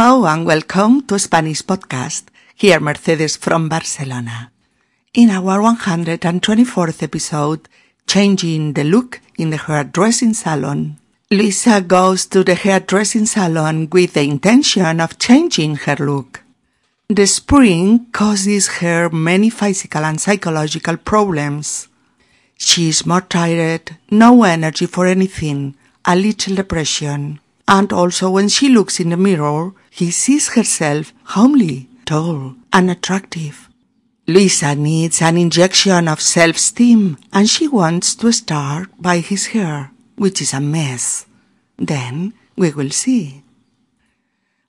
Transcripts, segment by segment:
Hello and welcome to Spanish Podcast. Here Mercedes from Barcelona. In our 124th episode, Changing the Look in the Hairdressing Salon, Luisa goes to the hairdressing salon with the intention of changing her look. The spring causes her many physical and psychological problems. She is more tired, no energy for anything, a little depression. And also when she looks in the mirror, he sees herself homely, tall, and attractive. Luisa needs an injection of self-esteem and she wants to start by his hair, which is a mess. Then we will see.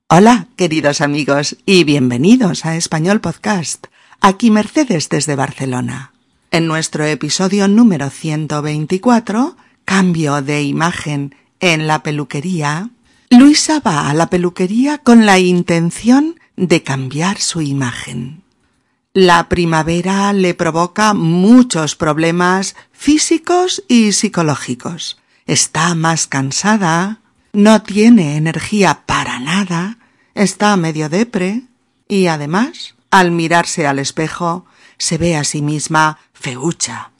Hola, queridos amigos, y bienvenidos a Español Podcast. Aquí Mercedes desde Barcelona. En nuestro episodio número 124, Cambio de imagen en la peluquería, Luisa va a la peluquería con la intención de cambiar su imagen. La primavera le provoca muchos problemas físicos y psicológicos. Está más cansada, no tiene energía para nada, está medio depre y además, al mirarse al espejo, se ve a sí misma feucha,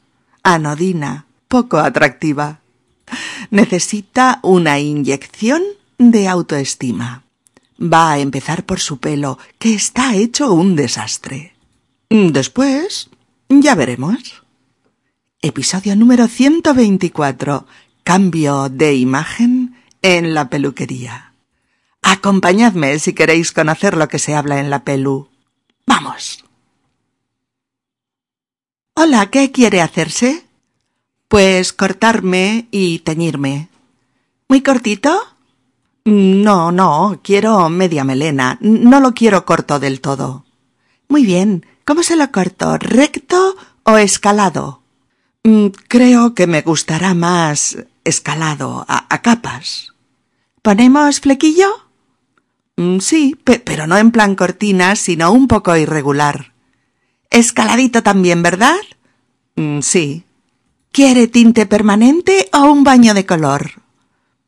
anodina, poco atractiva. Necesita una inyección de autoestima. Va a empezar por su pelo, que está hecho un desastre. Después, ya veremos. Episodio número 124. Cambio de imagen en la peluquería. Acompañadme si queréis conocer lo que se habla en la pelu. Vamos. Hola, ¿qué quiere hacerse? Pues cortarme y teñirme. ¿Muy cortito? No, no, quiero media melena. No lo quiero corto del todo. Muy bien. ¿Cómo se lo corto? ¿Recto o escalado? Mm, creo que me gustará más escalado, a, capas. ¿Ponemos flequillo? Mm, sí, pero no en plan cortina, sino un poco irregular. Escaladito también, ¿verdad? Mm, sí. ¿Quiere tinte permanente o un baño de color?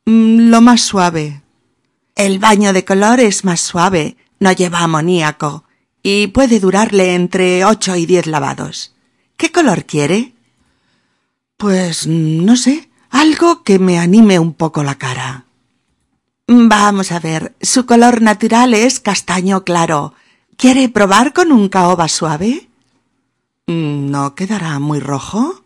lo más suave. El baño de color es más suave, no lleva amoníaco y puede durarle entre ocho y diez lavados. ¿Qué color quiere? Pues no sé, algo que me anime un poco la cara. Vamos a ver, su color natural es castaño claro. ¿Quiere probar con un caoba suave? ¿No quedará muy rojo?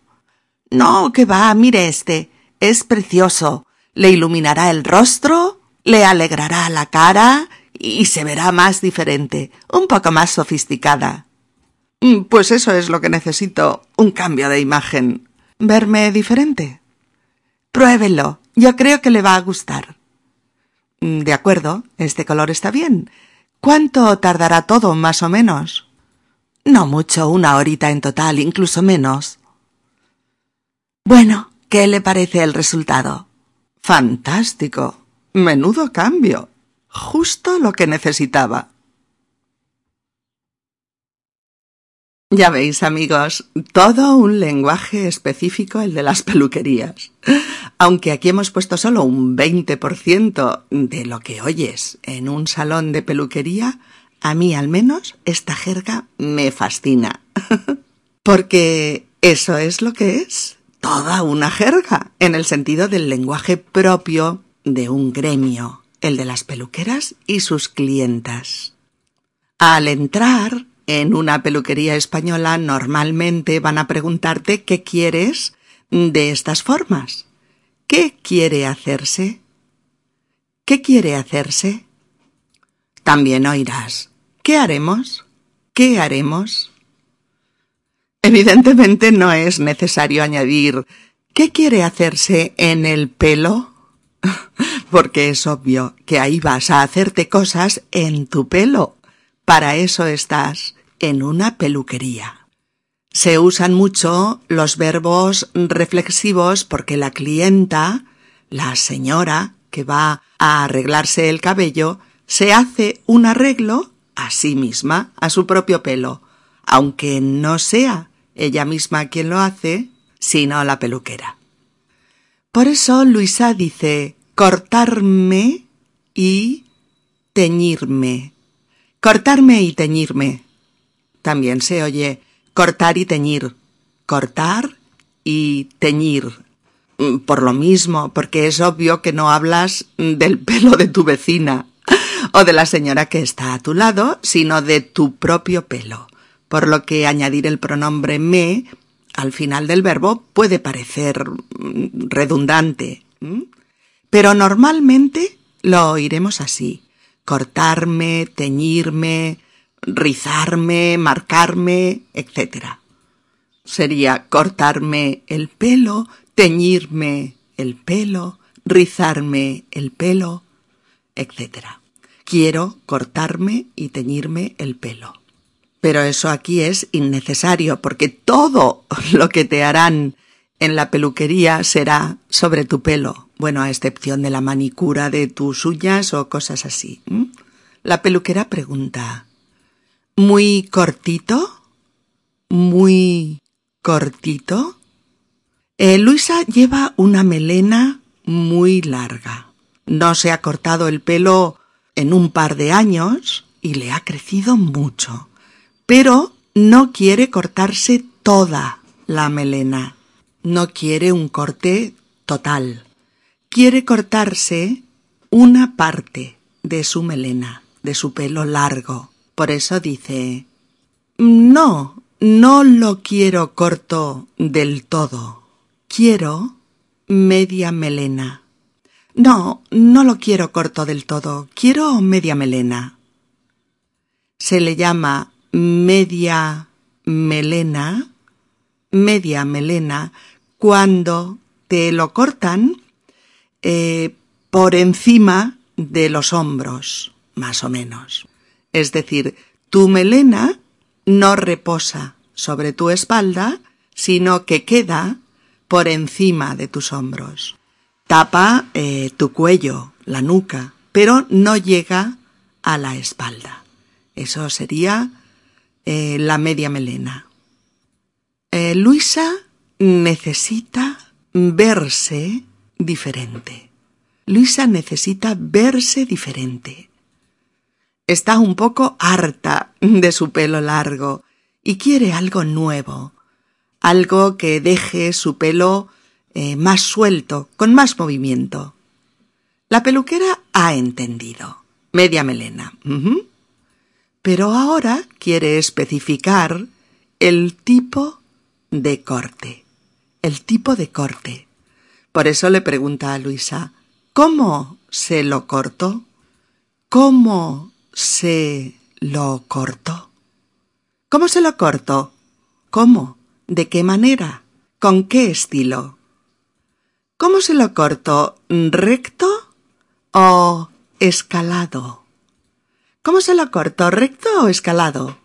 No, que va, mire este. Es precioso. Le iluminará el rostro, le alegrará la cara y se verá más diferente, un poco más sofisticada. Pues eso es lo que necesito, un cambio de imagen. ¿Verme diferente? Pruébelo. Yo creo que le va a gustar. Mm, de acuerdo, este color está bien. ¿Cuánto tardará todo, más o menos? No mucho, una horita en total, incluso menos. Bueno, ¿qué le parece el resultado? Fantástico. Menudo cambio. Justo lo que necesitaba. Ya veis, amigos, todo un lenguaje específico el de las peluquerías. Aunque aquí hemos puesto solo un 20% de lo que oyes en un salón de peluquería, a mí al menos esta jerga me fascina. Porque eso es lo que es, toda una jerga, en el sentido del lenguaje propio de un gremio, el de las peluqueras y sus clientas. Al entrar, en una peluquería española normalmente van a preguntarte qué quieres de estas formas. ¿Qué quiere hacerse? ¿Qué quiere hacerse? También oirás. ¿Qué haremos? ¿Qué haremos? Evidentemente no es necesario añadir ¿qué quiere hacerse en el pelo? Porque es obvio que ahí vas a hacerte cosas en tu pelo. Para eso estás en una peluquería. Se usan mucho los verbos reflexivos porque la clienta, la señora que va a arreglarse el cabello, se hace un arreglo a sí misma, a su propio pelo, aunque no sea ella misma quien lo hace, sino la peluquera. Por eso Luisa dice cortarme y teñirme. Cortarme y teñirme. También se oye cortar y teñir. Cortar y teñir. Mm, por lo mismo, porque es obvio que no hablas del pelo de tu vecina o de la señora que está a tu lado, sino de tu propio pelo. Por lo que añadir el pronombre me al final del verbo puede parecer mm, redundante. Pero normalmente lo oiremos así. Cortarme, teñirme, rizarme, marcarme, etc. Sería cortarme el pelo, teñirme el pelo, rizarme el pelo, etc. Quiero cortarme y teñirme el pelo. Pero eso aquí es innecesario porque todo lo que te harán en la peluquería será sobre tu pelo, bueno, a excepción de la manicura de tus uñas o cosas así. La peluquera pregunta, ¿muy cortito? ¿Muy cortito? Eh, Luisa lleva una melena muy larga. No se ha cortado el pelo en un par de años y le ha crecido mucho. Pero no quiere cortarse toda la melena no quiere un corte total. Quiere cortarse una parte de su melena, de su pelo largo. Por eso dice No, no lo quiero corto del todo. Quiero media melena. No, no lo quiero corto del todo. Quiero media melena. Se le llama media melena, media melena, cuando te lo cortan eh, por encima de los hombros, más o menos. Es decir, tu melena no reposa sobre tu espalda, sino que queda por encima de tus hombros. Tapa eh, tu cuello, la nuca, pero no llega a la espalda. Eso sería eh, la media melena. Luisa necesita verse diferente. Luisa necesita verse diferente. Está un poco harta de su pelo largo y quiere algo nuevo, algo que deje su pelo eh, más suelto, con más movimiento. La peluquera ha entendido. Media melena. Pero ahora quiere especificar el tipo de corte el tipo de corte. Por eso le pregunta a Luisa, ¿cómo se lo cortó? ¿Cómo se lo cortó? ¿Cómo se lo cortó? ¿Cómo? ¿De qué manera? ¿Con qué estilo? ¿Cómo se lo cortó? ¿Recto o escalado? ¿Cómo se lo cortó? ¿Recto o escalado?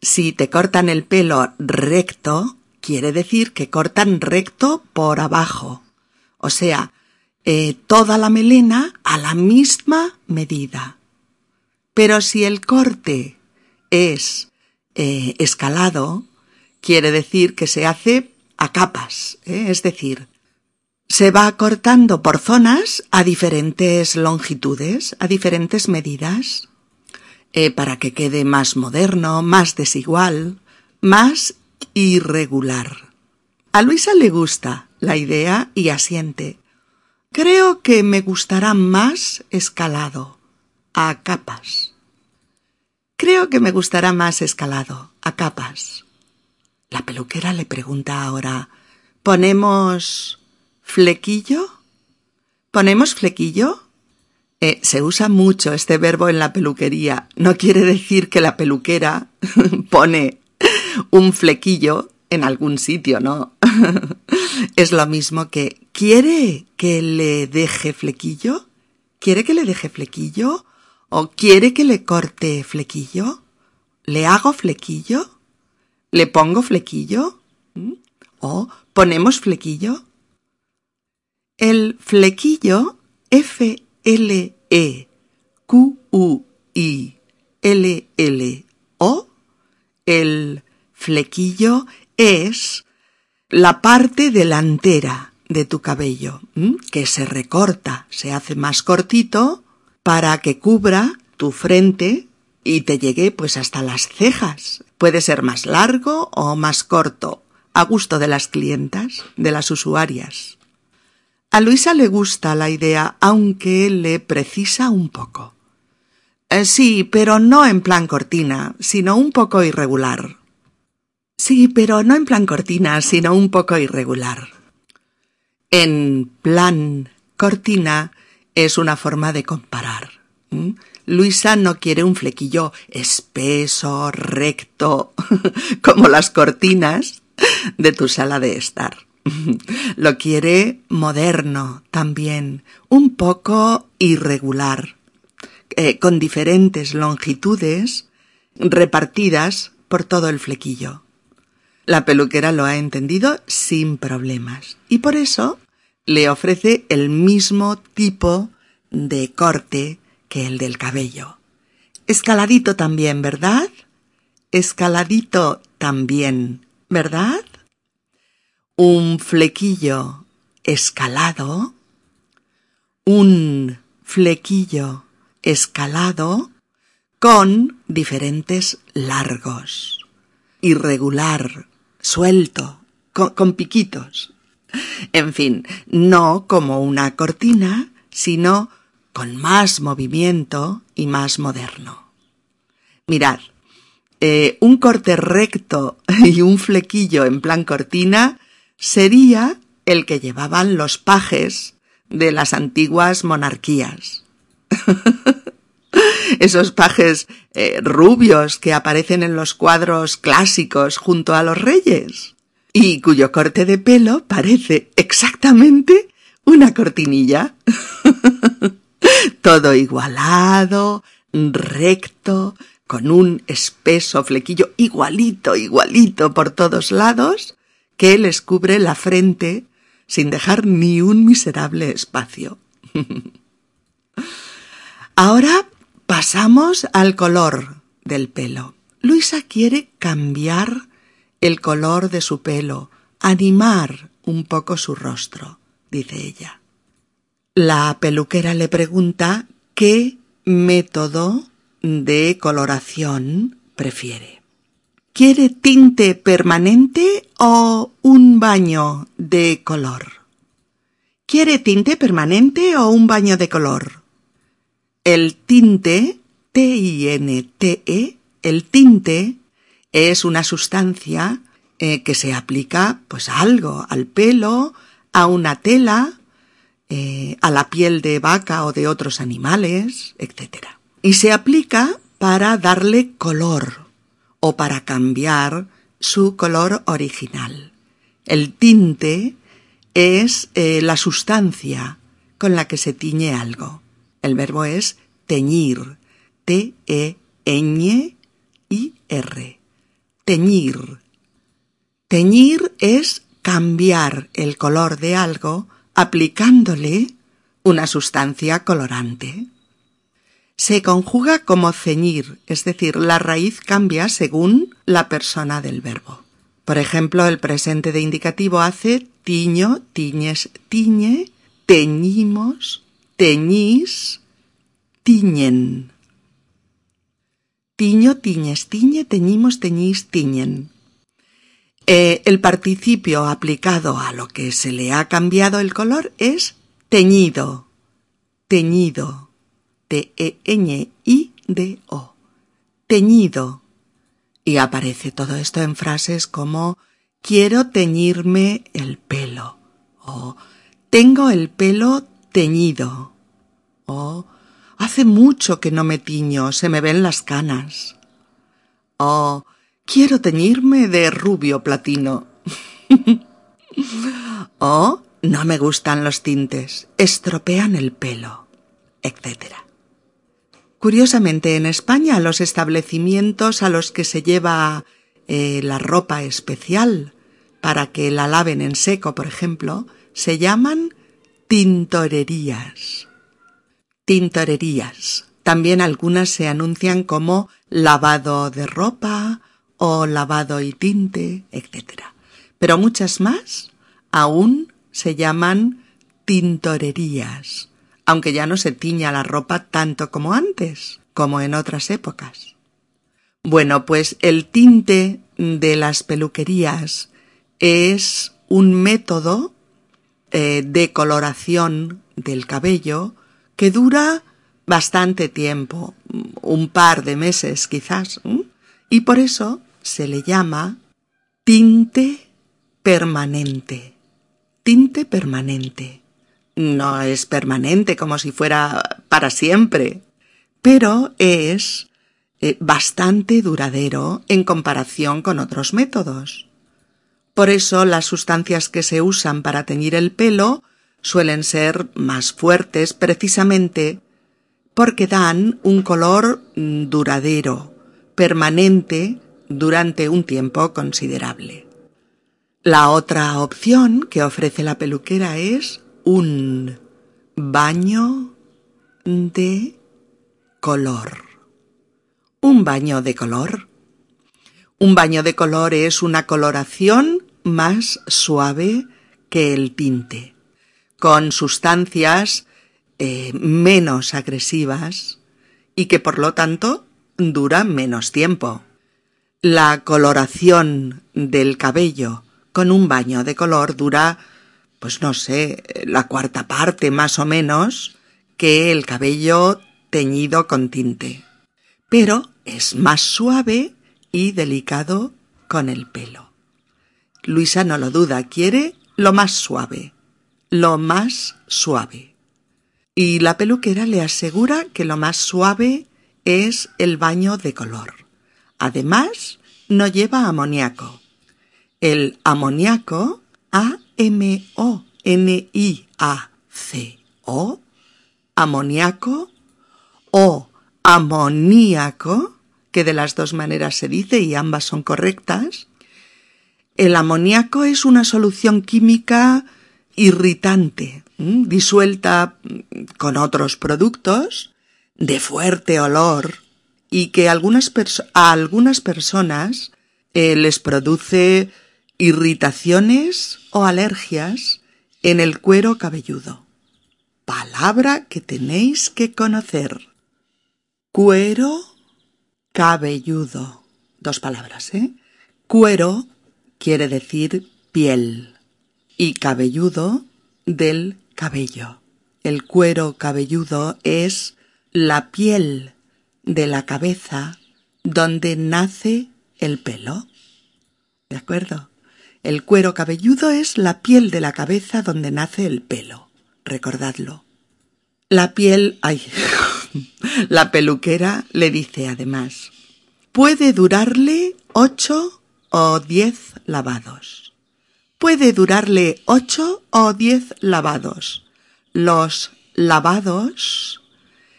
Si te cortan el pelo recto, quiere decir que cortan recto por abajo, o sea, eh, toda la melena a la misma medida. Pero si el corte es eh, escalado, quiere decir que se hace a capas, ¿eh? es decir, se va cortando por zonas a diferentes longitudes, a diferentes medidas, para que quede más moderno, más desigual, más irregular. A Luisa le gusta la idea y asiente. Creo que me gustará más escalado, a capas. Creo que me gustará más escalado, a capas. La peluquera le pregunta ahora, ¿ponemos flequillo? ¿Ponemos flequillo? Eh, se usa mucho este verbo en la peluquería. No quiere decir que la peluquera pone un flequillo en algún sitio, ¿no? es lo mismo que ¿quiere que le deje flequillo? ¿Quiere que le deje flequillo? ¿O quiere que le corte flequillo? ¿Le hago flequillo? ¿Le pongo flequillo? ¿Mm? ¿O ponemos flequillo? El flequillo F-L-E-Q-U-I-L-L-O, el Flequillo es la parte delantera de tu cabello, que se recorta, se hace más cortito para que cubra tu frente y te llegue pues hasta las cejas. Puede ser más largo o más corto, a gusto de las clientas, de las usuarias. A Luisa le gusta la idea, aunque le precisa un poco. Eh, sí, pero no en plan cortina, sino un poco irregular. Sí, pero no en plan cortina, sino un poco irregular. En plan cortina es una forma de comparar. Luisa no quiere un flequillo espeso, recto, como las cortinas de tu sala de estar. Lo quiere moderno también, un poco irregular, eh, con diferentes longitudes repartidas por todo el flequillo. La peluquera lo ha entendido sin problemas y por eso le ofrece el mismo tipo de corte que el del cabello. Escaladito también, ¿verdad? Escaladito también, ¿verdad? Un flequillo escalado, un flequillo escalado con diferentes largos, irregular, suelto, con, piquitos. En fin, no como una cortina, sino con más movimiento y más moderno. Mirad, eh, un corte recto y un flequillo en plan cortina sería el que llevaban los pajes de las antiguas monarquías. Esos pajes eh, rubios que aparecen en los cuadros clásicos junto a los reyes y cuyo corte de pelo parece exactamente una cortinilla. todo igualado, recto, con un espeso flequillo igualito, igualito por todos lados, que les cubre la frente sin dejar ni un miserable espacio. Ahora pasamos al color del pelo. Luisa quiere cambiar el color de su pelo, animar un poco su rostro, dice ella. La peluquera le pregunta qué método de coloración prefiere. ¿Quiere tinte permanente o un baño de color? ¿Quiere tinte permanente o un baño de color? El tinte, T-I-N-T-E, el tinte es una sustancia eh, que se aplica pues a algo, al pelo, a una tela, eh, a la piel de vaca o de otros animales, etc. Y se aplica para darle color o para cambiar su color original. El tinte es eh, la sustancia con la que se tiñe algo. El verbo es teñir. T-E-Ñ-I-R. Teñir. Teñir es cambiar el color de algo aplicándole una sustancia colorante. Se conjuga como ceñir, es decir, la raíz cambia según la persona del verbo. Por ejemplo, el presente de indicativo hace tiño, tiñes, tiñe, teñimos, teñís, tiñen. Tiño, tiñes, tiñe, teñimos, teñís, tiñen. Eh, el participio aplicado a lo que se le ha cambiado el color es teñido. Teñido. T-E-Ñ-I-D-O. Teñido. Y aparece todo esto en frases como quiero teñirme el pelo o tengo el pelo teñido o hace mucho que no me tiño, se me ven las canas o Quiero teñirme de rubio platino. o no me gustan los tintes, estropean el pelo, etc. Curiosamente, en España los establecimientos a los que se lleva eh, la ropa especial para que la laven en seco, por ejemplo, se llaman tintorerías. Tintorerías. También algunas se anuncian como lavado de ropa o lavado y tinte, etc. Pero muchas más aún se llaman tintorerías, aunque ya no se tiña la ropa tanto como antes. como en otras épocas. Bueno, pues el tinte de las peluquerías es un método eh, de coloración del cabello que dura bastante tiempo, un par de meses quizás, y por eso se le llama tinte permanente. Tinte permanente. No es permanente como si fuera para siempre, pero es eh, bastante duradero en comparación con otros métodos. Por eso las sustancias que se usan para teñir el pelo suelen ser más fuertes precisamente porque dan un color mm, duradero, permanente, durante un tiempo considerable. La otra opción que ofrece la peluquera es un baño de color. Un baño de color. Un baño de color es una coloración más suave que el tinte, con sustancias eh, menos agresivas y que por lo tanto dura menos tiempo. La coloración del cabello con un baño de color dura, pues no sé, la cuarta parte más o menos que el cabello teñido con tinte. Pero es más suave y delicado con el pelo. Luisa no lo duda, quiere lo más suave, lo más suave. Y la peluquera le asegura que lo más suave es el baño de color. Además, no lleva amoníaco. El amoníaco, A-M-O-N-I-A-C-O, amoníaco o amoníaco, que de las dos maneras se dice y ambas son correctas, el amoníaco es una solución química irritante, disuelta con otros productos, de fuerte olor, y que algunas a algunas personas eh, les produce irritaciones o alergias en el cuero cabelludo. Palabra que tenéis que conocer. Cuero cabelludo. Dos palabras, ¿eh? Cuero quiere decir piel y cabelludo del cabello. El cuero cabelludo es la piel de la cabeza donde nace el pelo. ¿De acuerdo? El cuero cabelludo es la piel de la cabeza donde nace el pelo. Recordadlo. La piel, ay, la peluquera le dice además, puede durarle ocho o diez lavados. Puede durarle ocho o diez lavados. Los lavados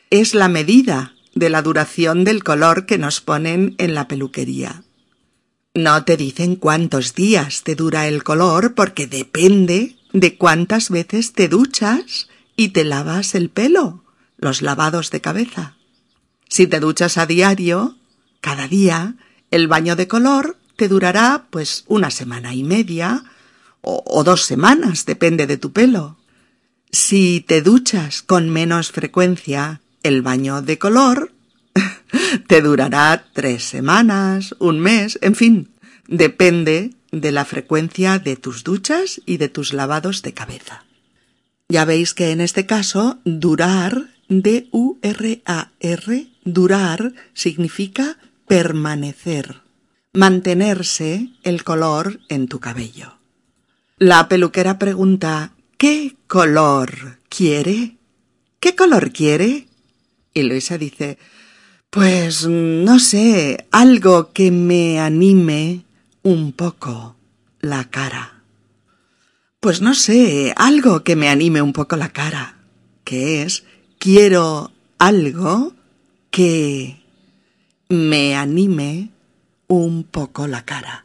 es la medida de la duración del color que nos ponen en la peluquería. No te dicen cuántos días te dura el color porque depende de cuántas veces te duchas y te lavas el pelo, los lavados de cabeza. Si te duchas a diario, cada día, el baño de color te durará pues una semana y media o, o dos semanas, depende de tu pelo. Si te duchas con menos frecuencia, el baño de color te durará tres semanas, un mes, en fin, depende de la frecuencia de tus duchas y de tus lavados de cabeza. Ya veis que en este caso durar, D-U-R-A-R, durar significa permanecer, mantenerse el color en tu cabello. La peluquera pregunta ¿Qué color quiere? ¿Qué color quiere? Y Luisa dice Pues no sé, algo que me anime un poco la cara. Pues no sé, algo que me anime un poco la cara, que es quiero algo que me anime un poco la cara.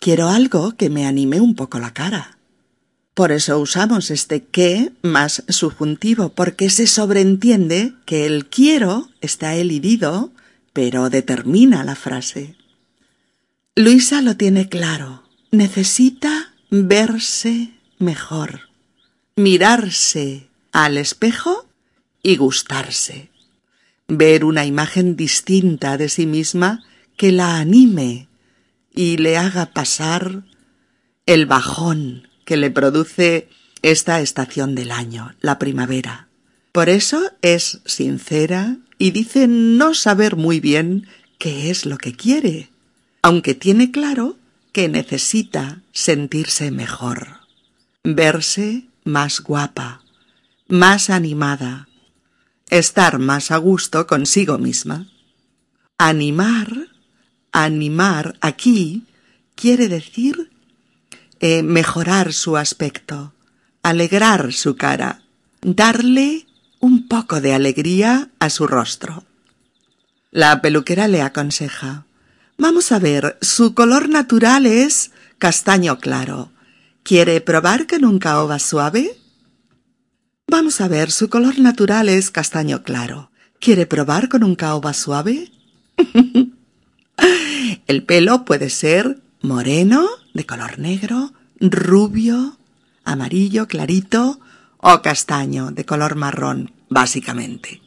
Quiero algo que me anime un poco la cara. Por eso usamos este que más subjuntivo, porque se sobreentiende que el quiero está elidido, pero determina la frase. Luisa lo tiene claro. Necesita verse mejor, mirarse al espejo y gustarse. ver una imagen distinta de sí misma que la anime y le haga pasar el bajón que le produce esta estación del año, la primavera. Por eso es sincera y dice no saber muy bien qué es lo que quiere, aunque tiene claro que necesita sentirse mejor, verse más guapa, más animada, estar más a gusto consigo misma. Animar, animar aquí quiere decir eh, mejorar su aspecto, alegrar su cara, darle un poco de alegría a su rostro. La peluquera le aconseja Vamos a ver, su color natural es castaño claro. ¿Quiere probar con un caoba suave? Vamos a ver, su color natural es castaño claro. ¿Quiere probar con un caoba suave? El pelo puede ser moreno, de color negro, rubio, amarillo, clarito o castaño, de color marrón, básicamente.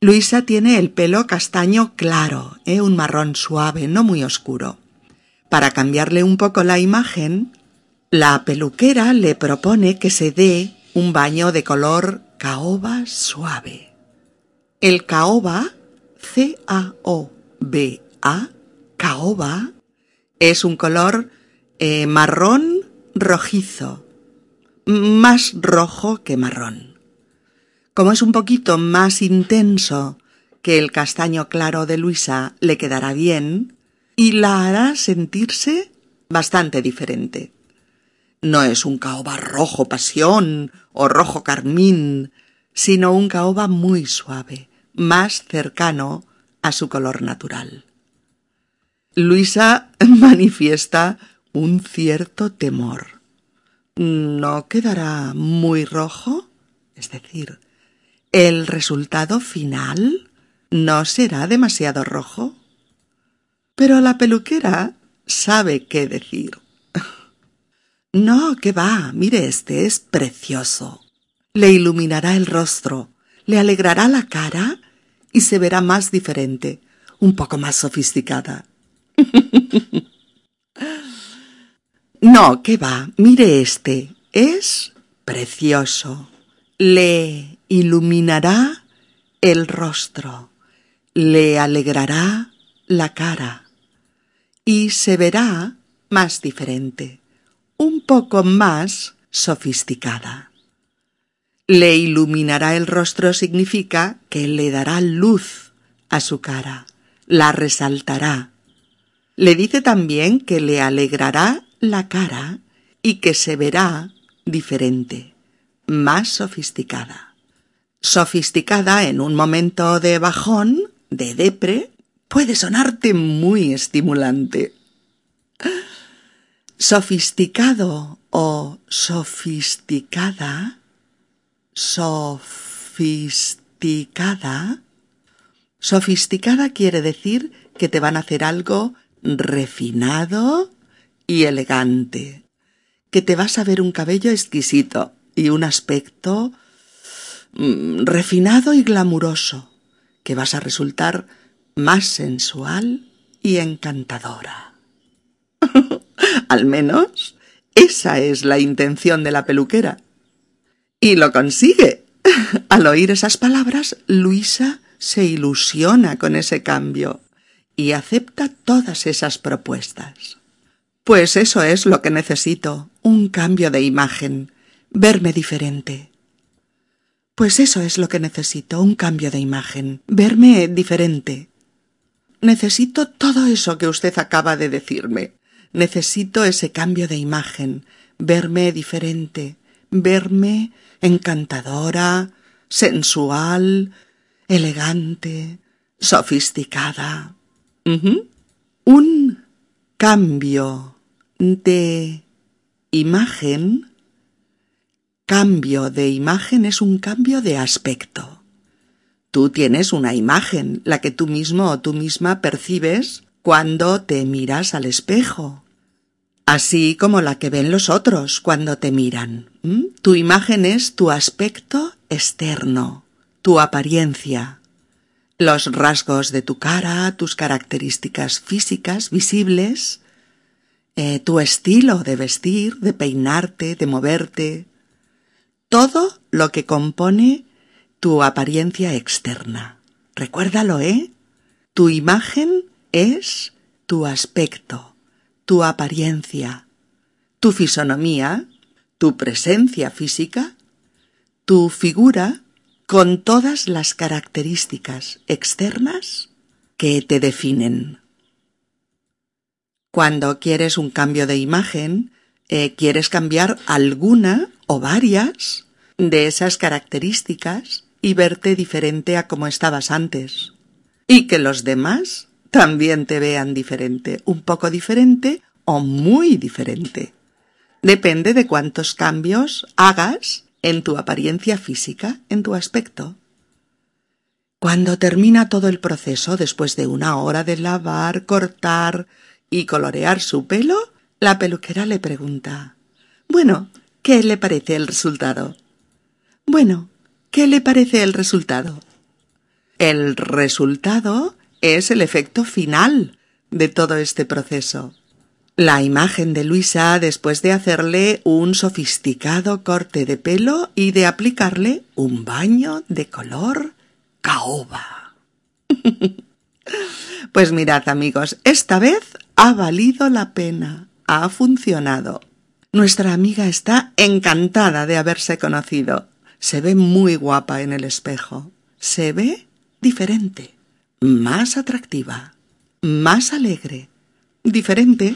Luisa tiene el pelo castaño claro, ¿eh? un marrón suave, no muy oscuro. Para cambiarle un poco la imagen, la peluquera le propone que se dé un baño de color caoba suave. El caoba, C-A-O-B-A, caoba, es un color eh, marrón rojizo, más rojo que marrón. Como es un poquito más intenso que el castaño claro de Luisa, le quedará bien y la hará sentirse bastante diferente. No es un caoba rojo pasión o rojo carmín, sino un caoba muy suave, más cercano a su color natural. Luisa manifiesta un cierto temor. ¿No quedará muy rojo? Es decir, ¿El resultado final no será demasiado rojo? Pero la peluquera sabe qué decir. No, que va, mire, este es precioso. Le iluminará el rostro, le alegrará la cara y se verá más diferente, un poco más sofisticada. No, que va, mire este, es precioso. Le iluminará el rostro, le alegrará la cara y se verá más diferente, un poco más sofisticada. Le iluminará el rostro significa que le dará luz a su cara, la resaltará. Le dice también que le alegrará la cara y que se verá diferente, más sofisticada sofisticada en un momento de bajón, de depre, puede sonarte muy estimulante. Sofisticado o sofisticada, sofisticada. Sofisticada quiere decir que te van a hacer algo refinado y elegante, que te vas a ver un cabello exquisito y un aspecto Mm, refinado y glamuroso, que vas a resultar más sensual y encantadora. Al menos esa es la intención de la peluquera. Y lo consigue. Al oír esas palabras, Luisa se ilusiona con ese cambio y acepta todas esas propuestas. Pues eso es lo que necesito, un cambio de imagen, verme diferente. Pues eso es lo que necesito, un cambio de imagen, verme diferente. Necesito todo eso que usted acaba de decirme. Necesito ese cambio de imagen, verme diferente, verme encantadora, sensual, elegante, sofisticada. Un cambio de imagen cambio de imagen es un cambio de aspecto. Tú tienes una imagen, la que tú mismo o tú misma percibes cuando te miras al espejo, así como la que ven los otros cuando te miran. Tu imagen es tu aspecto externo, tu apariencia. Los rasgos de tu cara, tus características físicas visibles, eh, tu estilo de vestir, de peinarte, de moverte, todo lo que compone tu apariencia externa. Recuérdalo, ¿eh? Tu imagen es tu aspecto, tu apariencia, tu fisonomía, tu presencia física, tu figura con todas las características externas que te definen. Cuando quieres un cambio de imagen, eh, quieres cambiar alguna o varias de esas características y verte diferente a como estabas antes. Y que los demás también te vean diferente, un poco diferente o muy diferente. Depende de cuántos cambios hagas en tu apariencia física, en tu aspecto. Cuando termina todo el proceso, después de una hora de lavar, cortar y colorear su pelo, la peluquera le pregunta Bueno, ¿qué le parece el resultado? Bueno, ¿qué le parece el resultado? El resultado es el efecto final de todo este proceso. La imagen de Luisa después de hacerle un sofisticado corte de pelo y de aplicarle un baño de color caoba. pues mirad amigos, esta vez ha valido la pena, ha funcionado. Nuestra amiga está encantada de haberse conocido. Se ve muy guapa en el espejo. Se ve diferente, más atractiva, más alegre, diferente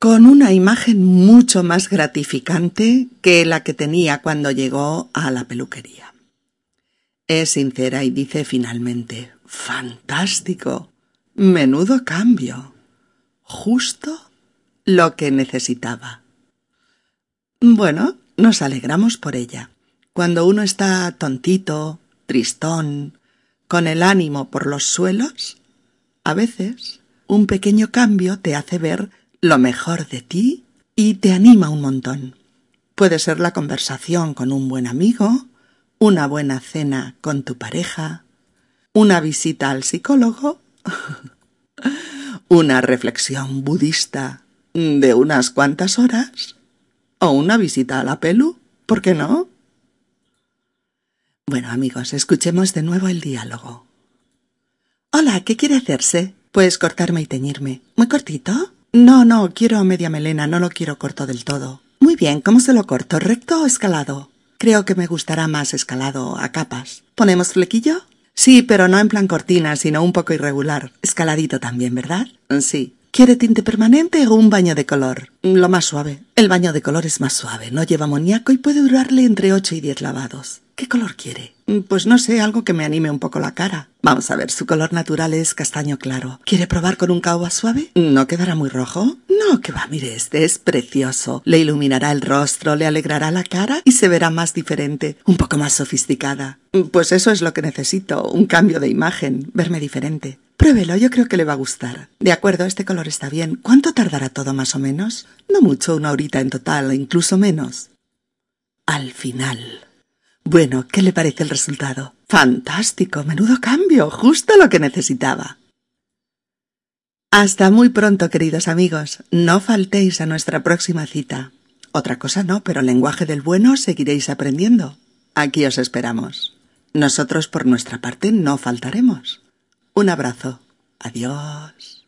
con una imagen mucho más gratificante que la que tenía cuando llegó a la peluquería. Es sincera y dice finalmente, fantástico, menudo cambio, justo lo que necesitaba. Bueno, nos alegramos por ella. Cuando uno está tontito, tristón, con el ánimo por los suelos, a veces un pequeño cambio te hace ver lo mejor de ti y te anima un montón. Puede ser la conversación con un buen amigo, una buena cena con tu pareja, una visita al psicólogo, una reflexión budista de unas cuantas horas o una visita a la pelu, ¿por qué no? Bueno amigos, escuchemos de nuevo el diálogo. Hola, ¿qué quiere hacerse? Pues cortarme y teñirme. ¿Muy cortito? No, no, quiero media melena, no lo quiero corto del todo. Muy bien, ¿cómo se lo corto? ¿Recto o escalado? Creo que me gustará más escalado, a capas. ¿Ponemos flequillo? Sí, pero no en plan cortina, sino un poco irregular. Escaladito también, ¿verdad? Sí. ¿Quiere tinte permanente o un baño de color? Lo más suave. El baño de color es más suave, no lleva amoníaco y puede durarle entre ocho y diez lavados. ¿Qué color quiere? Mm, pues no sé, algo que me anime un poco la cara. Vamos a ver, su color natural es castaño claro. ¿Quiere probar con un caoba suave? ¿No quedará muy rojo? No, que va, mire, este es precioso. Le iluminará el rostro, le alegrará la cara y se verá más diferente, un poco más sofisticada. Mm, pues eso es lo que necesito, un cambio de imagen, verme diferente. Pruébelo, yo creo que le va a gustar. De acuerdo, este color está bien. ¿Cuánto tardará todo más o menos? No mucho, una horita en total, incluso menos. Al final. Bueno, ¿qué le parece el resultado? Fantástico, menudo cambio, justo lo que necesitaba. Hasta muy pronto, queridos amigos. No faltéis a nuestra próxima cita. Otra cosa no, pero lenguaje del bueno seguiréis aprendiendo. Aquí os esperamos. Nosotros por nuestra parte no faltaremos. Un abrazo. Adiós.